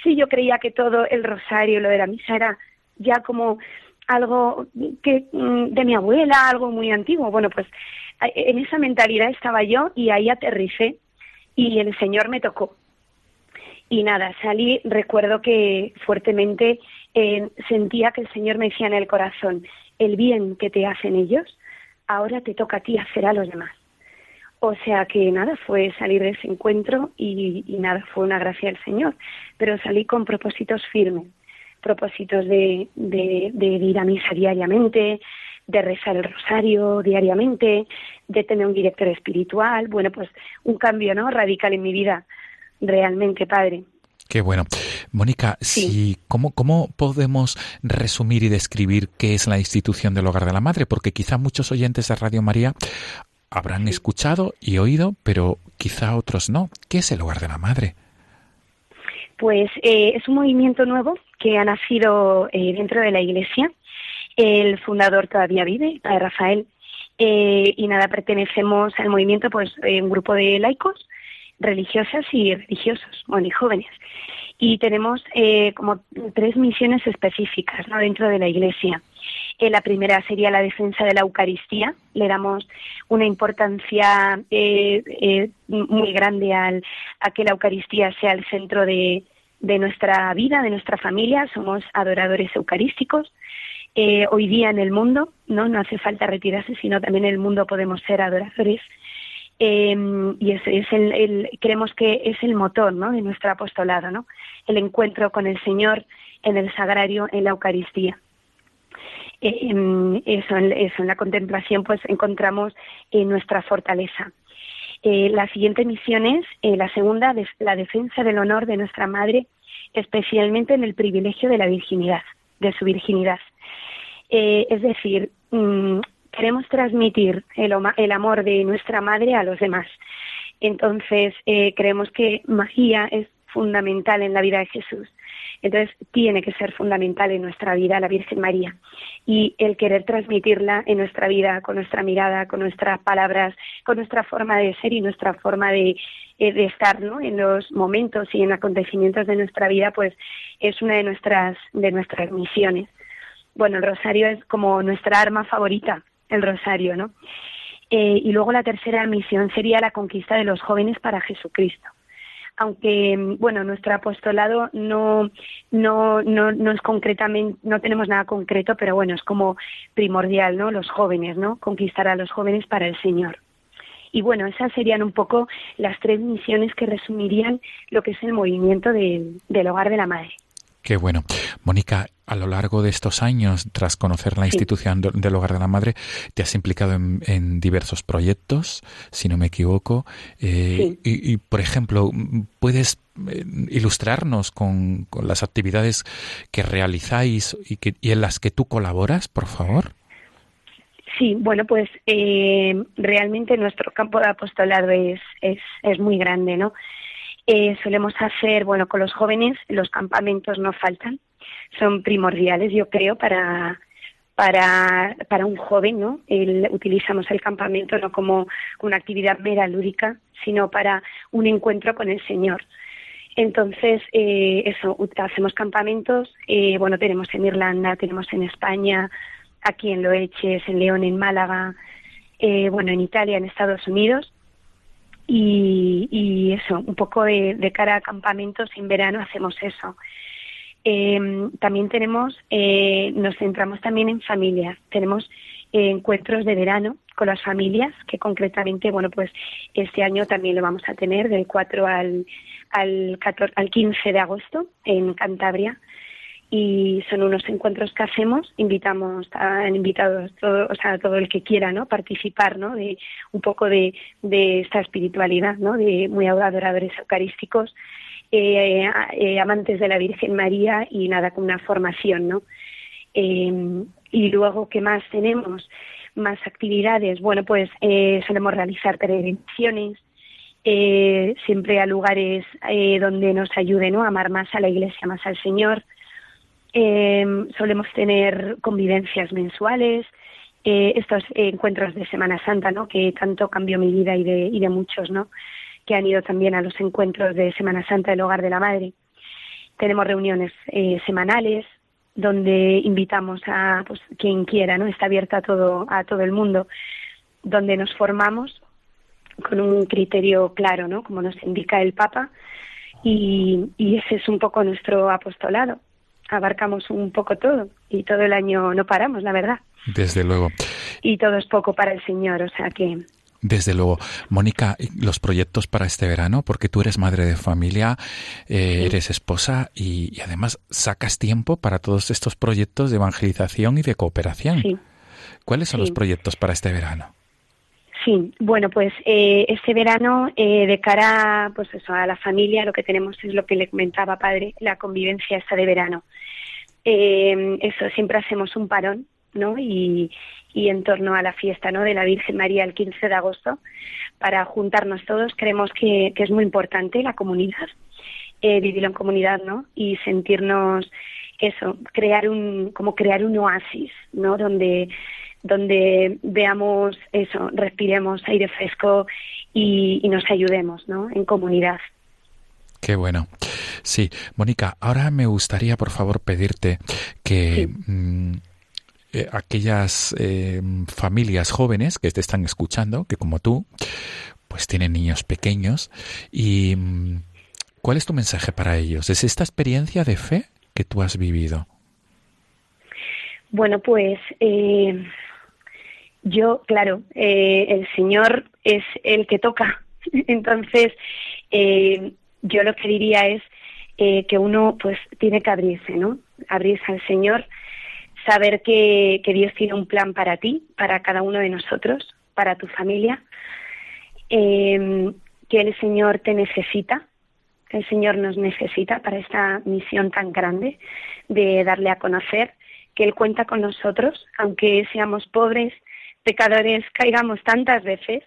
Sí, yo creía que todo el rosario, lo de la misa era ya como algo que mm, de mi abuela, algo muy antiguo. Bueno, pues en esa mentalidad estaba yo y ahí aterricé y el Señor me tocó. Y nada, salí, recuerdo que fuertemente eh, sentía que el Señor me decía en el corazón, el bien que te hacen ellos, ahora te toca a ti hacer a los demás. O sea que nada, fue salir de ese encuentro y, nada, fue una gracia del Señor. Pero salí con propósitos firmes, propósitos de, de, de ir a misa diariamente, de rezar el rosario diariamente, de tener un director espiritual, bueno, pues un cambio, ¿no? Radical en mi vida, realmente, padre.
Qué bueno. Mónica, si, ¿cómo, ¿cómo podemos resumir y describir qué es la institución del Hogar de la Madre? Porque quizá muchos oyentes de Radio María habrán escuchado y oído, pero quizá otros no. ¿Qué es el Hogar de la Madre?
Pues eh, es un movimiento nuevo que ha nacido eh, dentro de la Iglesia. El fundador todavía vive, Rafael, eh, y nada, pertenecemos al movimiento, pues, un grupo de laicos, religiosas y religiosos, bueno, y jóvenes. Y tenemos como tres misiones específicas ¿no? dentro de la Iglesia. Eh, la primera sería la defensa de la Eucaristía. Le damos una importancia eh, eh, muy grande al, a que la Eucaristía sea el centro de, de nuestra vida, de nuestra familia. Somos adoradores eucarísticos. hoy día en el mundo, no, no hace falta retirarse, sino también en el mundo podemos ser adoradores. Y ese es el, creemos que es el motor ¿no? de nuestro apostolado, ¿no? el encuentro con el Señor en el sagrario, en la Eucaristía. Eh, eso, en la contemplación pues encontramos eh, nuestra fortaleza. Eh, la siguiente misión es eh, la segunda, la defensa del honor de nuestra madre, especialmente en el privilegio de la virginidad, de su virginidad. es decir, mm, queremos transmitir el, el, amor de nuestra madre a los demás. Entonces, creemos que María es fundamental en la vida de Jesús. Entonces, tiene que ser fundamental en nuestra vida la Virgen María. Y el querer transmitirla en nuestra vida, con nuestra mirada, con nuestras palabras, con nuestra forma de ser y nuestra forma de, eh, de estar ¿no? en los momentos y en acontecimientos de nuestra vida, pues es una de nuestras, de nuestras misiones. Bueno, el rosario es como nuestra arma favorita, el rosario, ¿no? Eh, y luego la tercera misión sería la conquista de los jóvenes para Jesucristo. Aunque bueno nuestro apostolado no no no no es concretamente no tenemos nada concreto pero bueno es como primordial no los jóvenes no conquistar a los jóvenes para el Señor. Y bueno esas serían un poco las tres misiones que resumirían lo que es el movimiento del hogar de la madre
Qué bueno. Mónica, a lo largo de estos años, tras conocer la institución del Hogar de la Madre, te has implicado en, diversos proyectos, si no me equivoco. Eh, y, por ejemplo, ¿puedes eh, ilustrarnos con, las actividades que realizáis y, que, y en las que tú colaboras, por favor?
Sí, bueno, pues eh, realmente nuestro campo de apostolado es, es, es muy grande, ¿no? Eh, solemos hacer, bueno, con los jóvenes, los campamentos no faltan, son primordiales, yo creo, para, para, para un joven, ¿no? utilizamos el campamento no como una actividad mera lúdica, sino para un encuentro con el Señor. Entonces, eh, eso, hacemos campamentos, eh, bueno, tenemos en Irlanda, tenemos en España, aquí en Loeches, en León, en Málaga, eh, bueno, en Italia, en Estados Unidos, y, eso, un poco de, cara a campamentos en verano hacemos eso. Eh, también tenemos, eh, nos centramos también en familias. Tenemos eh, encuentros de verano con las familias, que concretamente, bueno, pues este año también lo vamos a tener del 4 al, al, 14, al 15 de agosto en Cantabria y son unos encuentros que hacemos, invitamos a invitados todo, o sea, todo el que quiera, ¿no? participar, ¿no? de un poco de, de esta espiritualidad, ¿no? de muy adoradores eucarísticos, eh, eh, amantes de la Virgen María y nada con una formación, ¿no? Eh, y luego qué más tenemos, más actividades, bueno pues solemos realizar peregrinaciones, siempre a lugares donde nos ayude ¿no? a amar más a la Iglesia, más al Señor. Eh, solemos tener convivencias mensuales, eh, estos encuentros de Semana Santa, ¿no? Que tanto cambió mi vida y de, y de muchos, ¿no? Que han ido también a los encuentros de Semana Santa del Hogar de la Madre. Tenemos reuniones eh, semanales, donde invitamos a pues, quien quiera, ¿no? Está abierta a todo, a todo el mundo, donde nos formamos con un criterio claro, ¿no? Como nos indica el Papa, y, y ese es un poco nuestro apostolado. Abarcamos un poco todo y todo el año no paramos, la verdad.
Desde luego.
Y todo es poco para el Señor, o sea que
desde luego. Mónica, los proyectos para este verano, porque tú eres madre de familia, eh, eres esposa y, además sacas tiempo para todos estos proyectos de evangelización y de cooperación.
Sí.
¿Cuáles son los proyectos para este verano?
Sí, bueno, pues eh, este verano, eh, de cara pues eso, a la familia, lo que tenemos es lo que le comentaba padre, la convivencia esta de verano. eso, siempre hacemos un parón, ¿no? Y, y en torno a la fiesta ¿no? de la Virgen María el 15 de agosto para juntarnos todos. Creemos que, es muy importante la comunidad, eh, vivirlo en comunidad ¿no? y sentirnos eso, crear un, como crear un oasis, ¿no? Donde, donde veamos eso, respiremos aire fresco y, nos ayudemos, ¿no? En comunidad.
Qué bueno. Sí, Mónica, ahora me gustaría, por favor, pedirte que mm, eh, aquellas eh, familias jóvenes que te están escuchando, que como tú, pues tienen niños pequeños. ¿Y mm, cuál es tu mensaje para ellos? ¿Es esta experiencia de fe que tú has vivido?
Bueno, pues eh, yo, claro, el Señor es el que toca. [laughs] Entonces, yo lo que diría es que uno pues tiene que abrirse, ¿no? Abrirse al Señor saber que, Dios tiene un plan para ti, para cada uno de nosotros, para tu familia, eh, que el Señor te necesita, que el Señor nos necesita para esta misión tan grande de darle a conocer que Él cuenta con nosotros, aunque seamos pobres, pecadores, caigamos tantas veces,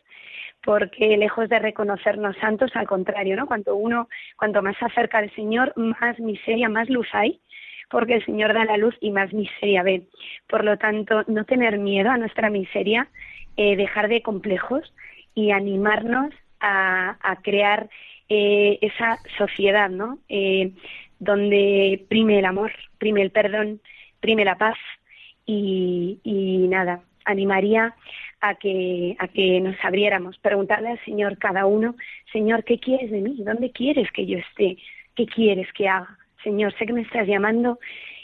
porque lejos de reconocernos santos, al contrario, ¿no? Cuanto uno, cuanto más se acerca al Señor, más miseria, más luz hay, porque el Señor da la luz y más miseria ve. Por lo tanto, no tener miedo a nuestra miseria, eh, dejar de complejos y animarnos a, crear eh, esa sociedad, ¿no? Eh, donde prime el amor, prime el perdón, prime la paz y nada, animaría a que, a que nos abriéramos, preguntarle al Señor cada uno, Señor, ¿qué quieres de mí? ¿Dónde quieres que yo esté? ¿Qué quieres que haga? Señor, sé que me estás llamando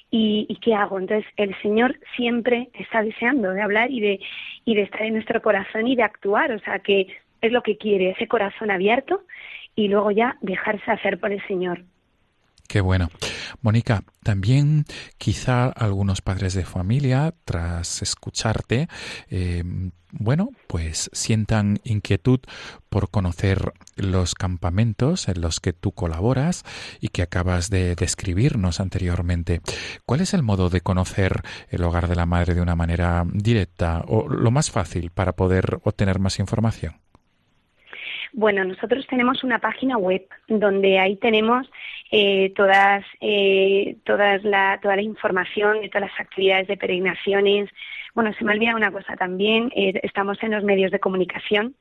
y, qué hago. Entonces, el Señor siempre está deseando de hablar y de, y de estar en nuestro corazón y de actuar, o sea, que es lo que quiere, ese corazón abierto y luego ya dejarse hacer por el Señor.
Qué bueno. Mónica, también quizá algunos padres de familia, tras escucharte, eh, bueno, pues sientan inquietud por conocer los campamentos en los que tú colaboras y que acabas de describirnos anteriormente. ¿Cuál es el modo de conocer el hogar de la madre de una manera directa o lo más fácil para poder obtener más información?
Bueno, nosotros tenemos una página web donde ahí tenemos eh, todas, eh, todas la, toda la información de todas las actividades de peregrinaciones. Bueno, se me olvida una cosa también, eh, estamos en los medios de comunicación.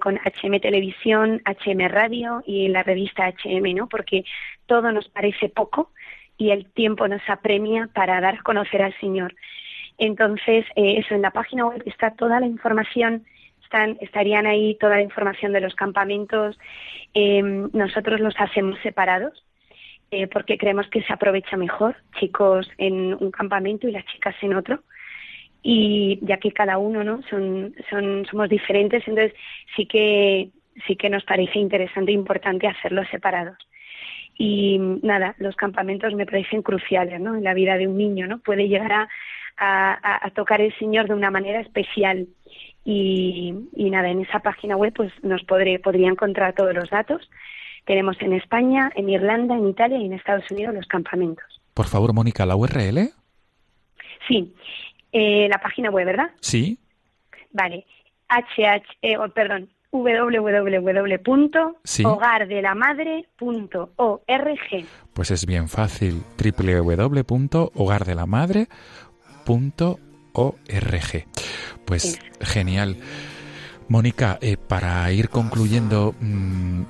con HM Televisión, HM Radio y la revista HM, ¿no? Porque todo nos parece poco y el tiempo nos apremia para dar a conocer al Señor. Entonces, eso, en la página web está toda la información estarían ahí toda la información de los campamentos. Eh, nosotros los hacemos separados eh, porque creemos que se aprovecha mejor, chicos en un campamento y las chicas en otro. Y ya que cada uno, ¿no? Son, son, somos diferentes, entonces sí que, sí que nos parece interesante e importante hacerlos separados. Y nada, los campamentos me parecen cruciales, ¿no? En la vida de un niño, ¿no? Puede llegar a, a, a tocar el Señor de una manera especial y, nada, en esa página web pues nos podré, podría encontrar todos los datos. Tenemos en España, en Irlanda, en Italia y en Estados Unidos los campamentos.
Por favor, Mónica, ¿la URL?
Sí, eh, la página web, ¿verdad?
Sí.
Vale, hh, eh, perdón, www.hogardelamadre.org.
Pues es bien fácil, www.hogardelamadre.org org. Pues genial. Mónica, eh, para ir concluyendo, mm,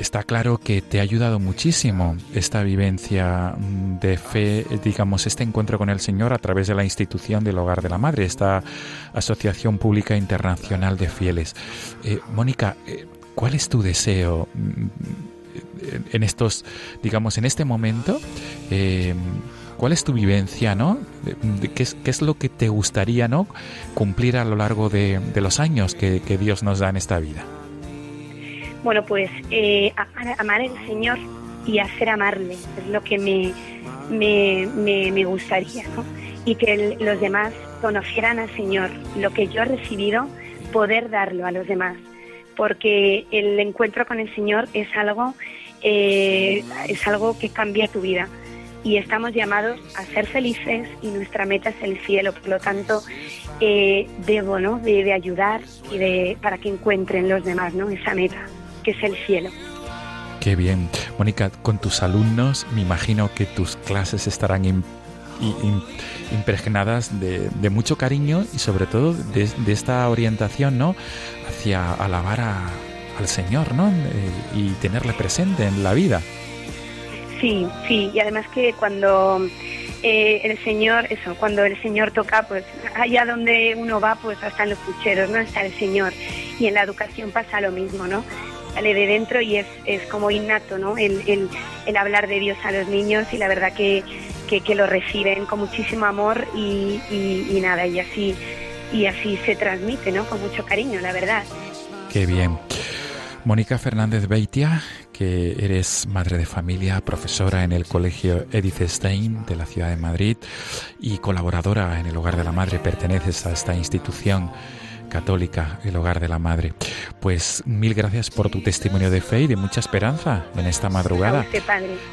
está claro que te ha ayudado muchísimo esta vivencia mm, de fe, digamos, este encuentro con el Señor a través de la institución del Hogar de la Madre, esta Asociación Pública Internacional de Fieles. Eh, Mónica, eh, ¿cuál es tu deseo mm, en estos, digamos, en este momento? Eh, ¿Cuál es tu vivencia, no? ¿Qué es, lo que te gustaría, no, cumplir a lo largo de, los años que, Dios nos da en esta vida?
Bueno, pues eh, amar, amar, al Señor y hacer amarle es lo que me, me, me, me gustaría, ¿no? Y que los demás conocieran al Señor, lo que yo he recibido, poder darlo a los demás, porque el encuentro con el Señor es algo, eh, es algo que cambia tu vida y estamos llamados a ser felices y nuestra meta es el cielo, por lo tanto eh, debo ¿no? de, ayudar y de, para que encuentren los demás ¿no? esa meta que es el cielo.
Qué bien. Mónica, con tus alumnos me imagino que tus clases estarán impregnadas de, de, mucho cariño y sobre todo de, de esta orientación ¿no? hacia alabar a, al Señor ¿no? Eh, y tenerle presente en la vida.
Sí, sí, y además que cuando eh, el Señor, eso, cuando el Señor toca, pues allá donde uno va, pues hasta en los pucheros, ¿no? Está el Señor. Y en la educación pasa lo mismo, ¿no? sale de dentro y es, es como innato, ¿no? El, el, el, hablar de Dios a los niños y la verdad que, que, lo reciben con muchísimo amor y, y, y, nada, y así, y así se transmite, ¿no? Con mucho cariño, la verdad.
Qué bien. Mónica Fernández Beitia, que eres madre de familia, profesora en el Colegio Edith Stein de la ciudad de Madrid y colaboradora en el Hogar de la Madre, perteneces a esta institución católica, el hogar de la madre. Pues mil gracias por tu testimonio de fe y de mucha esperanza en esta madrugada.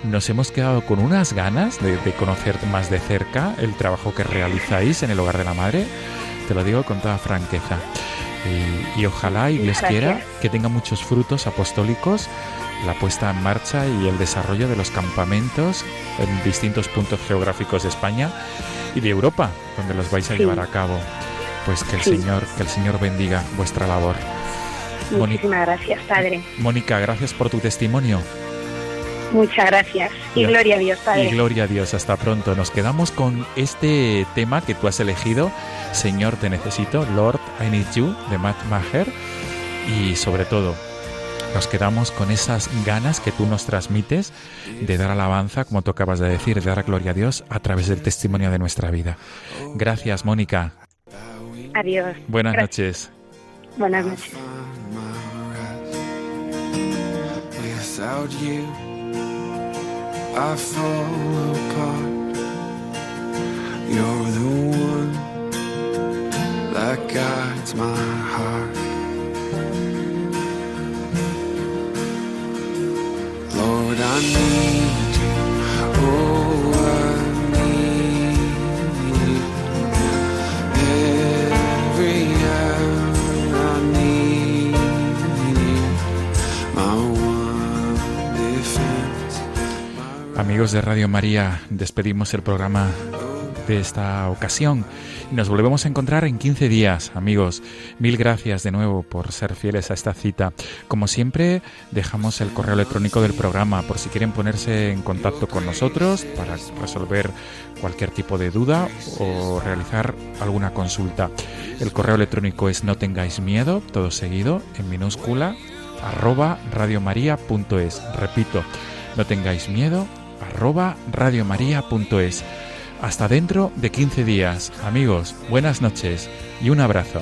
Nos hemos quedado con unas ganas de, de, conocer más de cerca el trabajo que realizáis en el hogar de la madre. Te lo digo con toda franqueza. Y, y ojalá y quiera que tenga muchos frutos apostólicos la puesta en marcha y el desarrollo de los campamentos en distintos puntos geográficos de España y de Europa, donde los vais a sí. llevar a cabo pues que el sí. Señor, que el Señor bendiga vuestra labor.
Muchísimas gracias, Padre.
Mónica, gracias por tu testimonio.
Muchas gracias. Y, gloria a Dios, Padre.
Y gloria a Dios. Hasta pronto. Nos quedamos con este tema que tú has elegido, Señor, te necesito, Lord, I need you, de Matt Maher. Y sobre todo, nos quedamos con esas ganas que tú nos transmites de dar alabanza, como tú acabas de decir, de dar gloria a Dios a través del testimonio de nuestra vida. Gracias, Mónica.
Adiós.
Buenas noches.
Buenas noches.
I fall apart. You're the one that guides my heart. Lord, I need you. Oh, I
Amigos de Radio María, despedimos el programa de esta ocasión y nos volvemos a encontrar en 15 días, amigos. Mil gracias de nuevo por ser fieles a esta cita. Como siempre, dejamos el correo electrónico del programa por si quieren ponerse en contacto con nosotros para resolver cualquier tipo de duda o realizar alguna consulta. El correo electrónico es no tengáis miedo, todo seguido, en minúscula, arroba radiomaria.es. Repito, no tengáis miedo, arroba radiomaria.es. Hasta dentro de 15 días. Amigos, buenas noches y un abrazo.